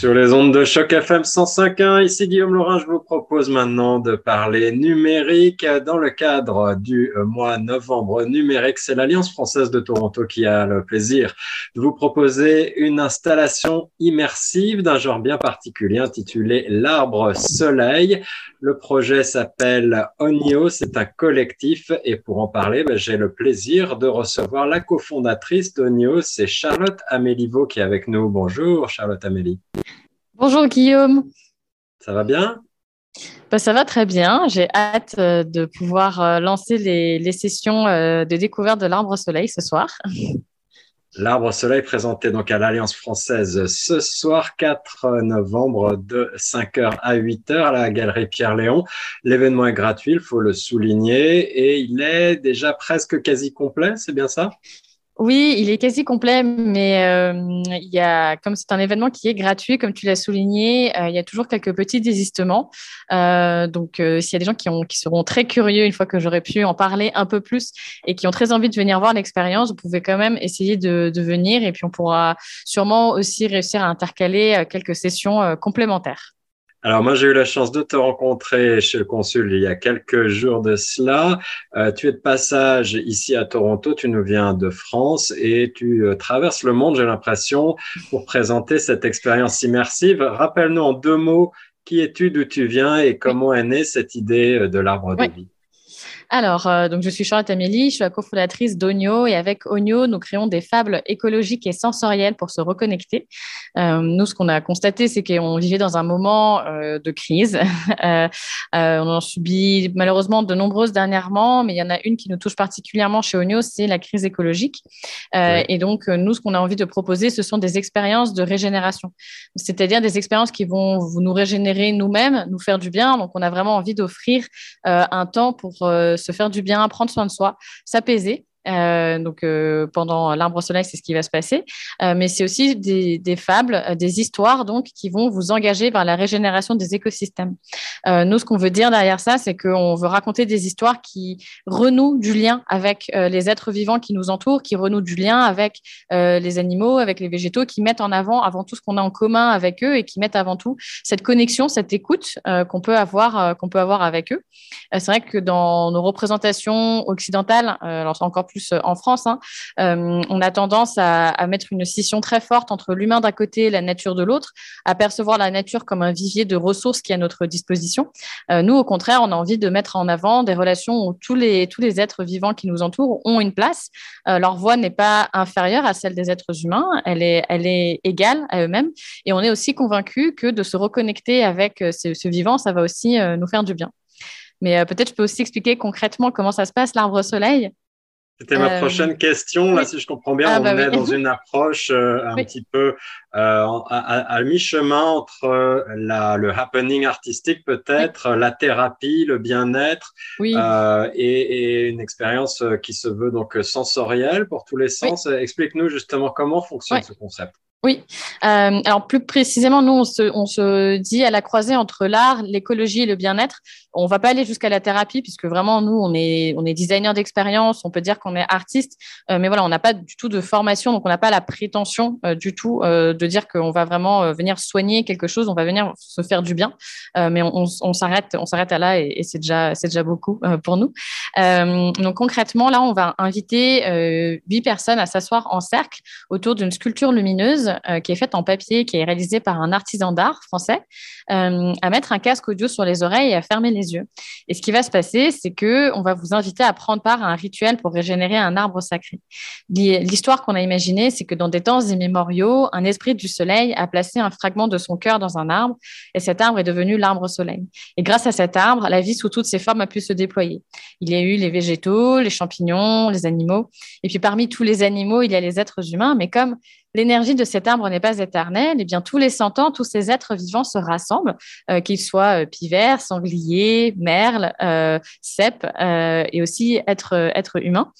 Sur les ondes de choc FM 105.1, ici Guillaume Laurin, je vous propose maintenant de parler numérique dans le cadre du mois novembre numérique. C'est l'Alliance française de Toronto qui a le plaisir de vous proposer une installation immersive d'un genre bien particulier intitulé l'arbre soleil. Le projet s'appelle Onio, c'est un collectif et pour en parler, ben, j'ai le plaisir de recevoir la cofondatrice d'Onio, c'est Charlotte Améliveau qui est avec nous. Bonjour Charlotte Amélie. Bonjour Guillaume. Ça va bien? Bah, Ça va très bien. J'ai hâte euh, de pouvoir euh, lancer les, sessions euh, de découverte de l'arbre soleil ce soir. L'arbre soleil présenté donc à l'Alliance française ce soir 4 novembre de 5h à 8h à la galerie Pierre-Léon. L'événement est gratuit, il faut le souligner, et il est déjà presque quasi complet, c'est bien ça? Oui, il est quasi complet, mais euh, il y a, comme c'est un événement qui est gratuit, comme tu l'as souligné, euh, il y a toujours quelques petits désistements. Euh, donc, s'il y a des gens qui, ont, qui seront très curieux une fois que j'aurai pu en parler un peu plus et qui ont très envie de venir voir l'expérience, vous pouvez quand même essayer de, venir et puis on pourra sûrement aussi réussir à intercaler quelques sessions complémentaires. Alors moi j'ai eu la chance de te rencontrer chez le consul il y a quelques jours de cela. Euh, tu es de passage ici à Toronto, tu nous viens de France et tu euh, traverses le monde, j'ai l'impression, pour présenter cette expérience immersive. Rappelle-nous en deux mots qui es-tu, d'où tu viens et comment est née cette idée euh, de l'arbre de vie? Alors, euh, donc je suis Charlotte Amélie, je suis la cofondatrice d'Onio et avec Onio, nous créons des fables écologiques et sensorielles pour se reconnecter. Euh, nous, ce qu'on a constaté, c'est qu'on vivait dans un moment euh, de crise. on en subit malheureusement de nombreuses dernièrement, mais il y en a une qui nous touche particulièrement chez Onio, c'est la crise écologique. Et donc, nous, ce qu'on a envie de proposer, ce sont des expériences de régénération, c'est-à-dire des expériences qui vont nous régénérer nous-mêmes, nous faire du bien. Donc, on a vraiment envie d'offrir un temps pour se faire du bien, prendre soin de soi, s'apaiser donc euh, pendant l'arbre soleil, c'est ce qui va se passer. Euh, mais c'est aussi des, fables, des histoires donc qui vont vous engager vers la régénération des écosystèmes. nous, ce qu'on veut dire derrière ça, c'est qu'on veut raconter des histoires qui renouent du lien avec les êtres vivants qui nous entourent, qui renouent du lien avec les animaux, avec les végétaux, qui mettent en avant avant tout ce qu'on a en commun avec eux et qui mettent avant tout cette connexion, cette écoute qu'on peut avoir qu'on peut avoir avec eux. c'est vrai que dans nos représentations occidentales, alors c'est encore plus euh, en France, hein, euh, on a tendance à, mettre une scission très forte entre l'humain d'un côté et la nature de l'autre, à percevoir la nature comme un vivier de ressources qui est à notre disposition. Euh, nous, au contraire, on a envie de mettre en avant des relations où tous les, êtres vivants qui nous entourent ont une place. leur voix n'est pas inférieure à celle des êtres humains, elle est, égale à eux-mêmes. Et on est aussi convaincu que de se reconnecter avec ce, ce vivant, ça va aussi nous faire du bien. Mais peut-être je peux aussi expliquer concrètement comment ça se passe, l'arbre soleil. C'était ma euh, prochaine question. Là, si je comprends bien, ah, on bah est dans une approche euh, un petit peu euh, à, mi-chemin entre la, le happening artistique, peut-être, la thérapie, le bien-être, et, et, une expérience qui se veut donc sensorielle pour tous les sens. Explique-nous justement comment fonctionne ce concept. Oui, euh, alors plus précisément, nous, on se, on se, dit à la croisée entre l'art, l'écologie et le bien-être. On va pas aller jusqu'à la thérapie, puisque vraiment, nous, on est, on est designer d'expérience, on peut dire qu'on est artiste, euh, mais voilà, on n'a pas du tout de formation, donc on n'a pas la prétention euh, du tout euh, de dire qu'on va vraiment euh, venir soigner quelque chose, on va venir se faire du bien, mais on, s'arrête, on s'arrête à là et, c'est déjà, c'est déjà beaucoup pour nous. donc concrètement, là, on va inviter huit personnes à s'asseoir en cercle autour d'une sculpture lumineuse euh, qui est faite en papier, qui est réalisée par un artisan d'art français, euh, à mettre un casque audio sur les oreilles et à fermer les yeux. Et ce qui va se passer, c'est que on va vous inviter à prendre part à un rituel pour régénérer un arbre sacré. L'histoire qu'on a imaginée, c'est que dans des temps immémoriaux, un esprit du soleil a placé un fragment de son cœur dans un arbre, et cet arbre est devenu l'arbre soleil. Et grâce à cet arbre, la vie sous toutes ses formes a pu se déployer. Il y a eu les végétaux, les champignons, les animaux, et puis parmi tous les animaux, il y a les êtres humains, mais comme l'énergie de cet arbre n'est pas éternelle, et eh bien tous les cent ans, tous ces êtres vivants se rassemblent, euh, qu'ils soient euh, pivers, sangliers, merles, euh, cèpes et aussi êtres, êtres humains,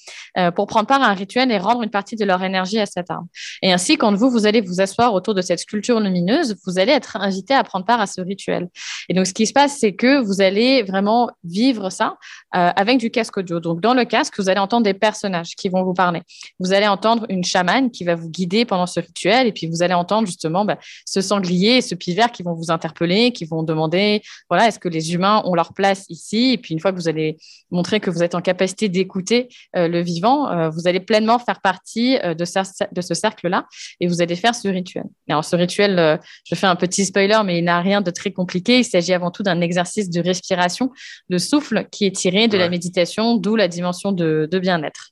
pour prendre part à un rituel et rendre une partie de leur énergie à cet arbre. Et ainsi, quand vous, vous allez vous asseoir autour de cette sculpture lumineuse, vous allez être invité à prendre part à ce rituel. Et donc, ce qui se passe, c'est que vous allez vraiment vivre ça avec du casque audio. Donc, dans le casque, vous allez entendre des personnages qui vont vous parler. Vous allez entendre une chamane qui va vous guider pendant ce rituel. Et puis, vous allez entendre justement bah, ce sanglier et ce pivert qui vont vous interpeller, qui vont demander, voilà, est-ce que les humains ont leur place ici? Et puis, une fois que vous allez montrer que vous êtes en capacité d'écouter euh, le vivant, euh, vous allez pleinement faire partie euh, de, de, ce cercle-là et vous allez faire ce rituel. alors, ce rituel, je fais un petit spoiler, mais il n'a rien de très compliqué. Il s'agit avant tout d'un exercice de respiration, de souffle qui est tiré de la méditation, d'où la dimension de bien-être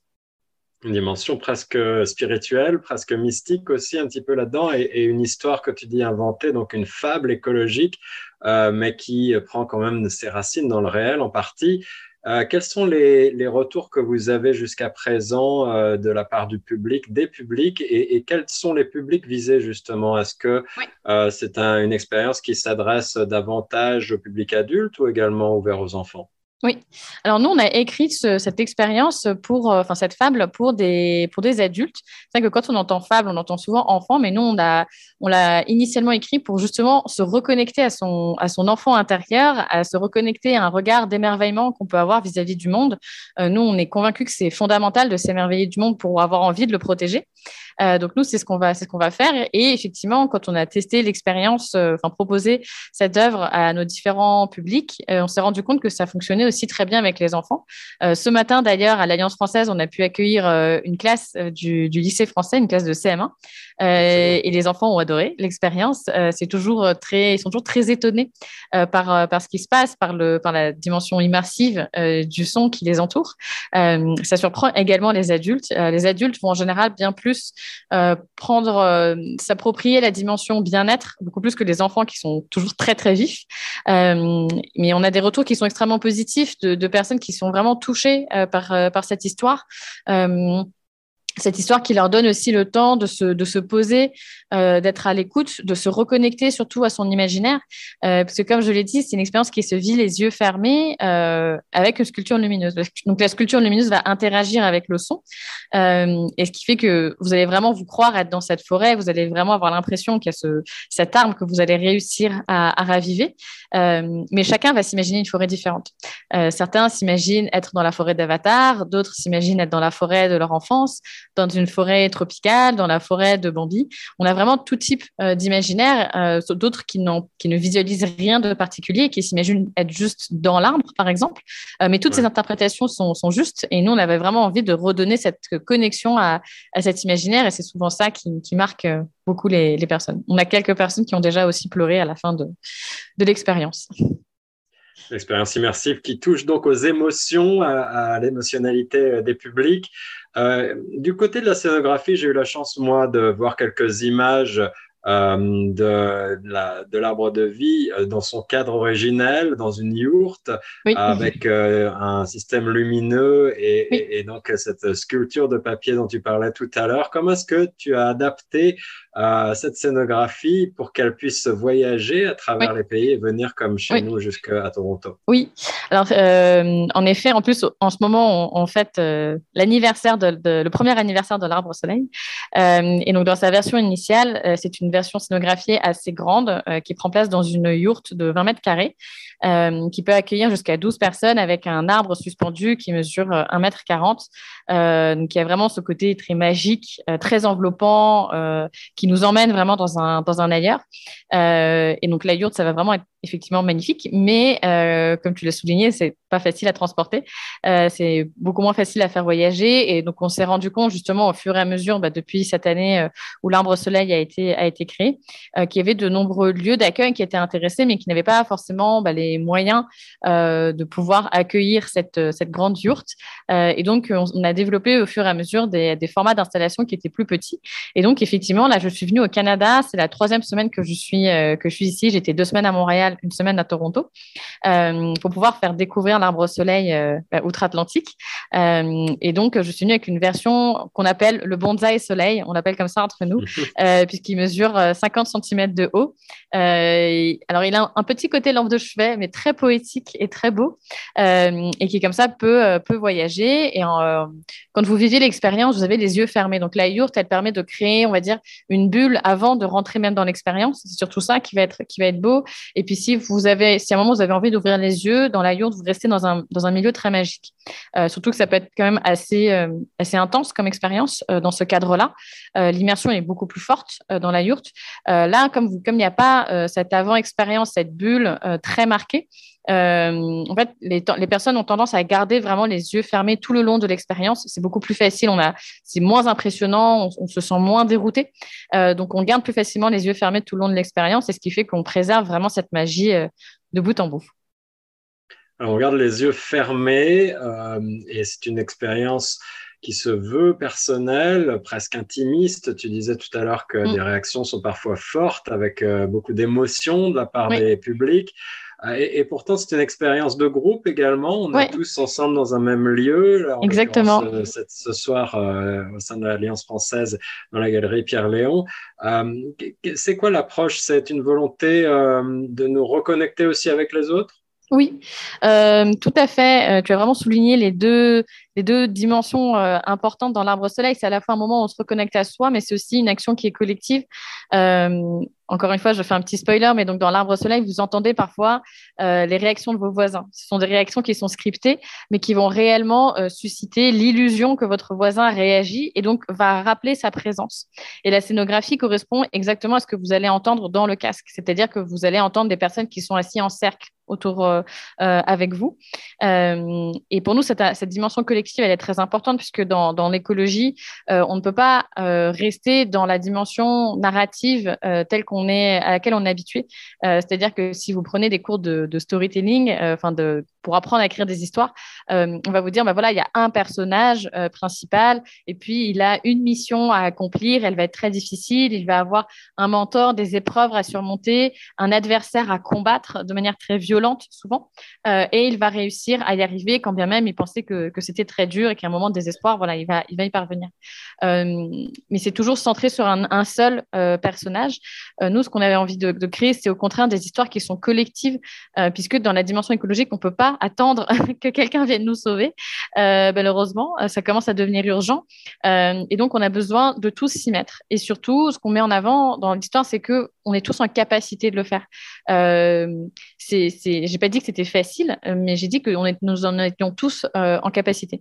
une dimension presque spirituelle, presque mystique aussi un petit peu là-dedans, et, une histoire que tu dis inventée, donc une fable écologique, euh, mais qui prend quand même ses racines dans le réel en partie. Euh, quels sont les, retours que vous avez jusqu'à présent euh, de la part du public, des publics, et, quels sont les publics visés justement? Est-ce que c'est une expérience qui s'adresse davantage au public adulte ou également ouvert aux enfants? Oui. Alors nous, on a écrit cette expérience pour, euh, enfin cette fable pour des pour des adultes. C'est vrai que quand on entend fable, on entend souvent enfant, mais nous on a on l'a initialement écrit pour justement se reconnecter à son à son enfant intérieur, à se reconnecter à un regard d'émerveillement qu'on peut avoir vis-à-vis du monde. Euh, nous, on est convaincus que c'est fondamental de s'émerveiller du monde pour avoir envie de le protéger. Euh, donc nous, c'est ce qu'on va, c'est ce qu'on va faire. Et effectivement, quand on a testé l'expérience, enfin proposé cette œuvre à nos différents publics, on s'est rendu compte que ça fonctionnait aussi très bien avec les enfants. ce matin, d'ailleurs, à l'Alliance française, on a pu accueillir une classe du, du, lycée français, une classe de CM1, et les enfants ont adoré l'expérience. c'est toujours très, ils sont toujours très étonnés par par ce qui se passe, par le par la dimension immersive du son qui les entoure. ça surprend également les adultes. les adultes vont en général bien plus euh, prendre, euh, s'approprier la dimension bien-être, beaucoup plus que les enfants qui sont toujours très, très vifs. Euh, mais on a des retours qui sont extrêmement positifs de, personnes qui sont vraiment touchées par, par cette histoire cette histoire qui leur donne aussi le temps de se, de se poser, euh, d'être à l'écoute, de se reconnecter surtout à son imaginaire. Euh, parce que comme je l'ai dit, c'est une expérience qui se vit les yeux fermés euh, avec une sculpture lumineuse. Donc la sculpture lumineuse va interagir avec le son. et ce qui fait que vous allez vraiment vous croire être dans cette forêt, vous allez vraiment avoir l'impression qu'il y a ce, cette arme que vous allez réussir à, à raviver. mais chacun va s'imaginer une forêt différente. certains s'imaginent être dans la forêt d'Avatar, d'autres s'imaginent être dans la forêt de leur enfance dans une forêt tropicale, dans la forêt de Bambi. On a vraiment tout type euh, d'imaginaire, euh, d'autres qui, qui ne visualisent rien de particulier, qui s'imaginent être juste dans l'arbre, par exemple. Euh, mais toutes ces interprétations sont, sont, justes et nous, on avait vraiment envie de redonner cette connexion à, à cet imaginaire et c'est souvent ça qui, qui marque beaucoup les, les, personnes. On a quelques personnes qui ont déjà aussi pleuré à la fin de, de l'expérience. L'expérience immersive qui touche donc aux émotions, à, l'émotionnalité des publics. Euh, du côté de la scénographie, j'ai eu la chance, moi, de voir quelques images euh, de, l'arbre de, vie euh, dans son cadre originel, dans une yourte, avec un système lumineux et, et, donc cette sculpture de papier dont tu parlais tout à l'heure. Comment est-ce que tu as adapté cette scénographie pour qu'elle puisse voyager à travers les pays et venir comme chez nous jusqu'à Toronto. Oui, alors euh, en effet, en plus, en ce moment, on, fait euh, l'anniversaire de, le premier anniversaire de l'arbre au soleil. Euh, et donc, dans sa version initiale, c'est une version scénographiée assez grande qui prend place dans une yourte de 20 mètres carrés. qui peut accueillir jusqu'à 12 personnes avec un arbre suspendu qui mesure 1 mètre 40 donc il y a vraiment ce côté très magique, très enveloppant, qui nous emmène vraiment dans un, dans un ailleurs. Euh, et donc la yourte, ça va vraiment être effectivement magnifique, mais euh, comme tu l'as souligné, c'est pas facile à transporter. Euh, c'est beaucoup moins facile à faire voyager. Et donc, on s'est rendu compte justement au fur et à mesure, bah, depuis cette année euh, où l'Arbre Soleil a été, a été créé, euh, qu'il y avait de nombreux lieux d'accueil qui étaient intéressés, mais qui n'avaient pas forcément bah, les moyens de pouvoir accueillir cette, cette grande yourte. et donc, on, a développé au fur et à mesure des, des formats d'installation qui étaient plus petits. Et donc, effectivement, là, je suis venue au Canada. C'est la troisième semaine que je suis, que je suis ici. J'étais deux semaines à Montréal, une semaine à Toronto, pour pouvoir faire découvrir découvert l'arbre soleil bah, outre-Atlantique. et donc, je suis venue avec une version qu'on appelle le bonsaï soleil. On l'appelle comme ça entre nous, puisqu'il mesure 50 cm de haut. alors, il a un, petit côté lampe de chevet, mais très poétique et très beau, et qui, comme ça, peut, peut voyager. Et quand vous vivez l'expérience, vous avez les yeux fermés. Donc, la yourte, elle permet de créer, on va dire, une bulle avant de rentrer même dans l'expérience. C'est surtout ça qui va être, qui va être beau. Et puis, si vous avez, si à un moment vous avez envie d'ouvrir les yeux dans la yourte, vous restez dans un, dans un milieu très magique. Euh, surtout que ça peut être quand même assez, euh, assez intense comme expérience euh, dans ce cadre-là. L'immersion est beaucoup plus forte dans la yourte. là, comme il n'y a pas cette avant-expérience, cette bulle très marquée, en fait, les, les, personnes ont tendance à garder vraiment les yeux fermés tout le long de l'expérience. C'est beaucoup plus facile, c'est moins impressionnant, on, on, se sent moins dérouté. donc, on garde plus facilement les yeux fermés tout le long de l'expérience, et ce qui fait qu'on préserve vraiment cette magie de bout en bout. On garde les yeux fermés euh, et c'est une expérience qui se veut personnelle, presque intimiste. Tu disais tout à l'heure que mm. des réactions sont parfois fortes avec euh, beaucoup d'émotions de la part des publics. Euh, et, pourtant, c'est une expérience de groupe également. On est tous ensemble dans un même lieu. Exactement. Ce, soir, au sein de l'Alliance française, dans la galerie Pierre-Léon. c'est quoi l'approche? C'est une volonté de nous reconnecter aussi avec les autres? Oui, euh, tout à fait. Euh, tu as vraiment souligné les deux, les deux dimensions euh, importantes dans l'arbre soleil. C'est à la fois un moment où on se reconnecte à soi, mais c'est aussi une action qui est collective. encore une fois, je fais un petit spoiler, mais donc dans l'arbre soleil, vous entendez parfois les réactions de vos voisins. Ce sont des réactions qui sont scriptées, mais qui vont réellement susciter l'illusion que votre voisin réagit et donc va rappeler sa présence. Et la scénographie correspond exactement à ce que vous allez entendre dans le casque, c'est-à-dire que vous allez entendre des personnes qui sont assises en cercle autour euh, euh, avec vous. Euh, et pour nous, cette, dimension collective, elle est très importante puisque dans, l'écologie, on ne peut pas rester dans la dimension narrative telle qu'on est, à laquelle on est habitué. C'est-à-dire que si vous prenez des cours de, storytelling, enfin de pour apprendre à écrire des histoires, on va vous dire, bah voilà, il y a un personnage principal et puis il a une mission à accomplir, elle va être très difficile, il va avoir un mentor, des épreuves à surmonter, un adversaire à combattre de manière très violente souvent, euh, et il va réussir à y arriver quand bien même il pensait que, c'était très dur et qu'à un moment de désespoir, voilà, il va, il va y parvenir. Euh, mais c'est toujours centré sur un, seul euh, personnage. nous, ce qu'on avait envie de, créer, c'est au contraire des histoires qui sont collectives, puisque dans la dimension écologique, on ne peut pas attendre que quelqu'un vienne nous sauver. malheureusement, ça commence à devenir urgent. et donc, on a besoin de tous s'y mettre. Et surtout, ce qu'on met en avant dans l'histoire, c'est que on est tous en capacité de le faire. c'est j'ai pas dit que c'était facile, euh, mais j'ai dit que nous en étions tous euh, en capacité.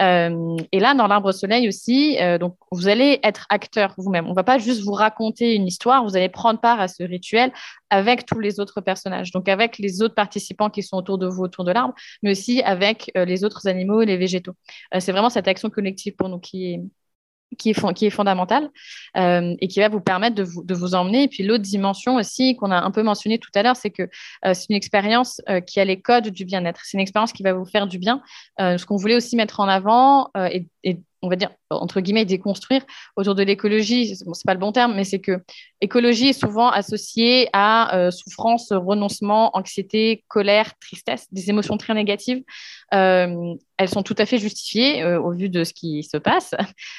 Euh, et là, dans l'arbre soleil aussi, donc vous allez être acteur vous-même. On va pas juste vous raconter une histoire, vous allez prendre part à ce rituel avec tous les autres personnages, donc avec les autres participants qui sont autour de vous, autour de l'arbre, mais aussi avec les autres animaux et les végétaux. c'est vraiment cette action collective pour nous qui est, qui est, fondamentale euh, et qui va vous permettre de vous, emmener. Et puis l'autre dimension aussi qu'on a un peu mentionné tout à l'heure, c'est que euh, c'est une expérience euh, qui a les codes du bien-être. C'est une expérience qui va vous faire du bien. ce qu'on voulait aussi mettre en avant et on va dire, entre guillemets, déconstruire autour de l'écologie. Ce n'est pas le bon terme, mais c'est que écologie est souvent associée à euh, souffrance, renoncement, anxiété, colère, tristesse, des émotions très négatives. Euh, elles sont tout à fait justifiées euh, au vu de ce qui se passe,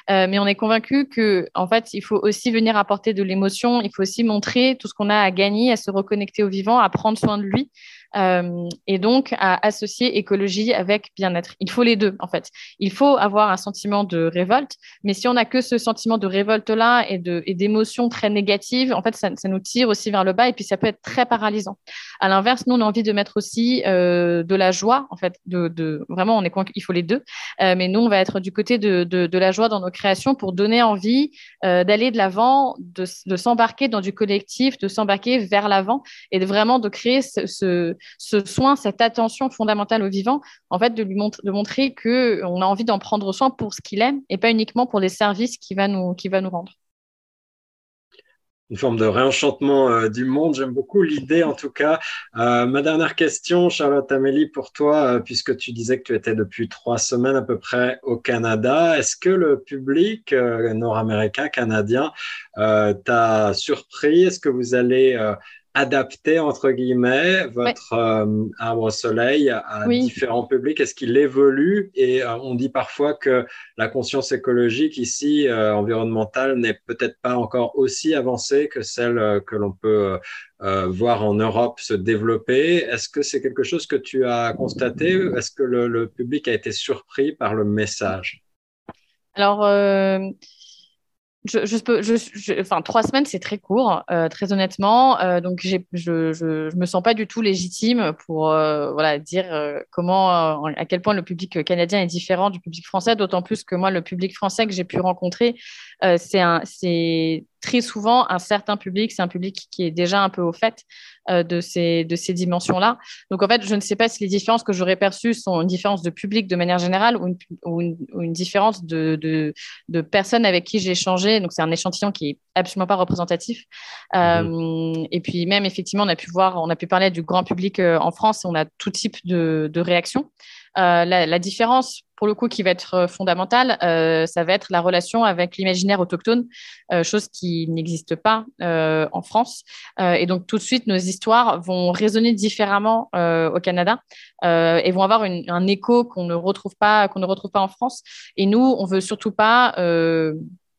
mais on est convaincu que, en fait, il faut aussi venir apporter de l'émotion. Il faut aussi montrer tout ce qu'on a à gagner, à se reconnecter au vivant, à prendre soin de lui. Et donc à associer écologie avec bien-être. Il faut les deux, en fait. Il faut avoir un sentiment de révolte. Mais si on n'a que ce sentiment de révolte-là et d'émotions très négatives, en fait, ça, nous tire aussi vers le bas et puis ça peut être très paralysant. À l'inverse, nous, on a envie de mettre aussi euh, de la joie, en fait. De, vraiment, on est il faut les deux. Euh, mais nous, on va être du côté de, la joie dans nos créations pour donner envie euh, d'aller de l'avant, de, s'embarquer dans du collectif, de s'embarquer vers l'avant et de vraiment de créer ce, soin, cette attention fondamentale au vivant, en fait, de lui de montrer qu'on a envie d'en prendre soin pour ce qu'il et pas uniquement pour les services qu'il va nous, qui va nous rendre. Une forme de réenchantement euh, du monde. J'aime beaucoup l'idée, en tout cas. Euh, ma dernière question, Charlotte Amélie, pour toi, euh, puisque tu disais que tu étais depuis trois semaines à peu près au Canada, est-ce que le public nord-américain, canadien, t'a surpris? Est-ce que vous allez adapté, entre guillemets, votre euh, arbre soleil à différents publics? Est-ce qu'il évolue? Et euh, on dit parfois que la conscience écologique ici, euh, environnementale, n'est peut-être pas encore aussi avancée que celle que l'on peut voir en Europe se développer. Est-ce que c'est quelque chose que tu as constaté Est-ce que le, le, public a été surpris par le message? Alors, je, je, peux, je, enfin, trois semaines, c'est très court, euh, très honnêtement. Euh, donc, je, je, je, me sens pas du tout légitime pour euh, voilà, dire comment, à quel point le public canadien est différent du public français, d'autant plus que moi, le public français que j'ai pu rencontrer, c'est très souvent un certain public, c'est un public qui est déjà un peu au fait euh, de ces, de ces dimensions-là. Donc en fait, je ne sais pas si les différences que j'aurais perçues sont une différence de public de manière générale ou une, ou une, différence de, de, de, personnes avec qui j'ai échangé. Donc c'est un échantillon qui est absolument pas représentatif. Euh, mmh. Et puis même effectivement, on a pu voir, on a pu parler du grand public euh, en France et on a tout type de, de réactions. Euh, la, différence, pour le coup, qui va être euh, fondamentale, euh, ça va être la relation avec l'imaginaire autochtone, chose qui n'existe pas en France. et donc, tout de suite, nos histoires vont résonner différemment au Canada et vont avoir un écho qu'on ne retrouve pas, qu'on ne retrouve pas en France. Et nous, on veut surtout pas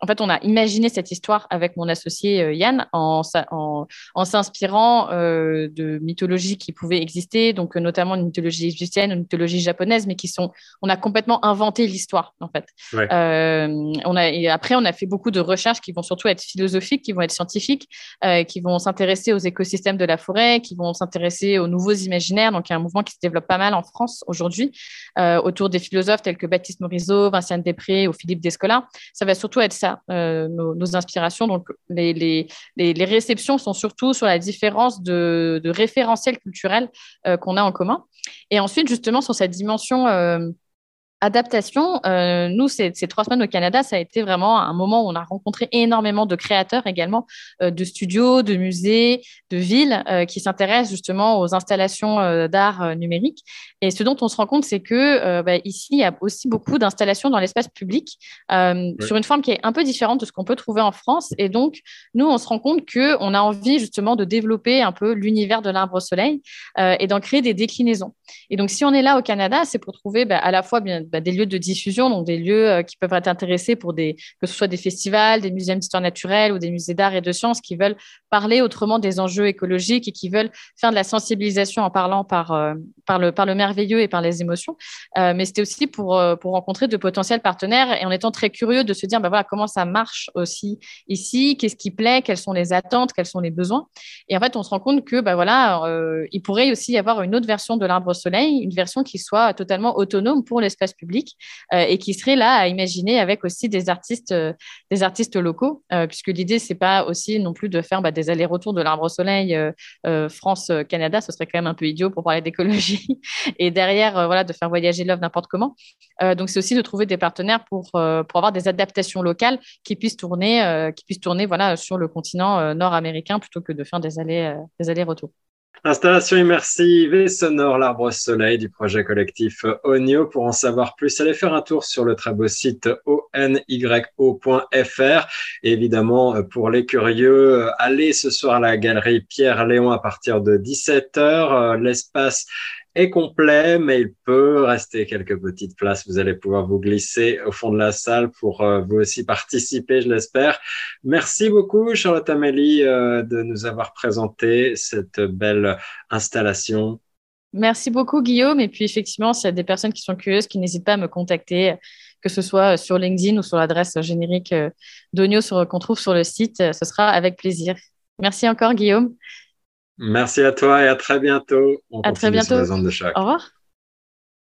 en fait, on a imaginé cette histoire avec mon associé euh, Yann en, en, s'inspirant euh, de mythologies qui pouvaient exister, donc euh, notamment une mythologie égyptienne, une mythologie japonaise, mais qui sont, on a complètement inventé l'histoire en fait. on a, et après, on a fait beaucoup de recherches qui vont surtout être philosophiques, qui vont être scientifiques, qui vont s'intéresser aux écosystèmes de la forêt, qui vont s'intéresser aux nouveaux imaginaires. Donc, il y a un mouvement qui se développe pas mal en France aujourd'hui autour des philosophes tels que Baptiste Morisot, Vinciane Després ou Philippe Descola. Ça va surtout être ça euh, nos, inspirations. Donc, les, réceptions sont surtout sur la différence de, de référentiel culturel euh, qu'on a en commun. Et ensuite, justement, sur cette dimension euh, adaptation, euh, nous, ces, trois semaines au Canada, ça a été vraiment un moment où on a rencontré énormément de créateurs également, euh, de studios, de musées, de villes euh, qui s'intéressent justement aux installations d'art numérique. Et ce dont on se rend compte, c'est que bah, ici, il y a aussi beaucoup d'installations dans l'espace public sur une forme qui est un peu différente de ce qu'on peut trouver en France. Et donc, nous, on se rend compte qu'on a envie justement de développer un peu l'univers de l'arbre soleil et d'en créer des déclinaisons. Et donc, si on est là au Canada, c'est pour trouver bah, à la fois bien bah, des lieux de diffusion, donc des lieux euh, qui peuvent être intéressés pour des, que ce soit des festivals, des musées d'histoire naturelle ou des musées d'art et de sciences qui veulent parler autrement des enjeux écologiques et qui veulent faire de la sensibilisation en parlant par, euh, le, merveilleux et par les émotions. Euh, mais c'était aussi pour, rencontrer de potentiels partenaires et en étant très curieux de se dire bah, voilà, comment ça marche aussi ici, qu'est-ce qui plaît, quelles sont les attentes, quels sont les besoins. Et en fait, on se rend compte que bah, voilà, il pourrait aussi y avoir une autre version de l'arbre soleil, une version qui soit totalement autonome pour l'espace public euh, et qui serait là à imaginer avec aussi des artistes, euh, des artistes locaux, euh, puisque l'idée, c'est pas aussi non plus de faire bah, des allers-retours de l'arbre soleil France-Canada, ce serait quand même un peu idiot pour parler d'écologie, et derrière, voilà, de faire voyager l'œuvre n'importe comment. donc, c'est aussi de trouver des partenaires pour, avoir des adaptations locales qui puissent tourner, qui puissent tourner voilà, sur le continent nord-américain plutôt que de faire des allers-retours. Installation immersive et sonore L'Arbre Soleil du projet collectif Onio. Pour en savoir plus, allez faire un tour sur le très beau site onyo.fr. évidemment, pour les curieux, allez ce soir à la galerie Pierre Léon à partir de 17h. L'espace est complet, mais il peut rester quelques petites places. Vous allez pouvoir vous glisser au fond de la salle pour euh, vous aussi participer, je l'espère. Merci beaucoup, Charlotte Amélie, euh, de nous avoir présenté cette belle installation. Merci beaucoup, Guillaume. Et puis, effectivement, s'il y a des personnes qui sont curieuses, qui n'hésitent pas à me contacter, que ce soit sur LinkedIn ou sur l'adresse générique euh, d'Onio qu'on trouve sur le site, ce sera avec plaisir. Merci encore, Guillaume. Merci à toi et à très bientôt. On à très bientôt. de Au revoir.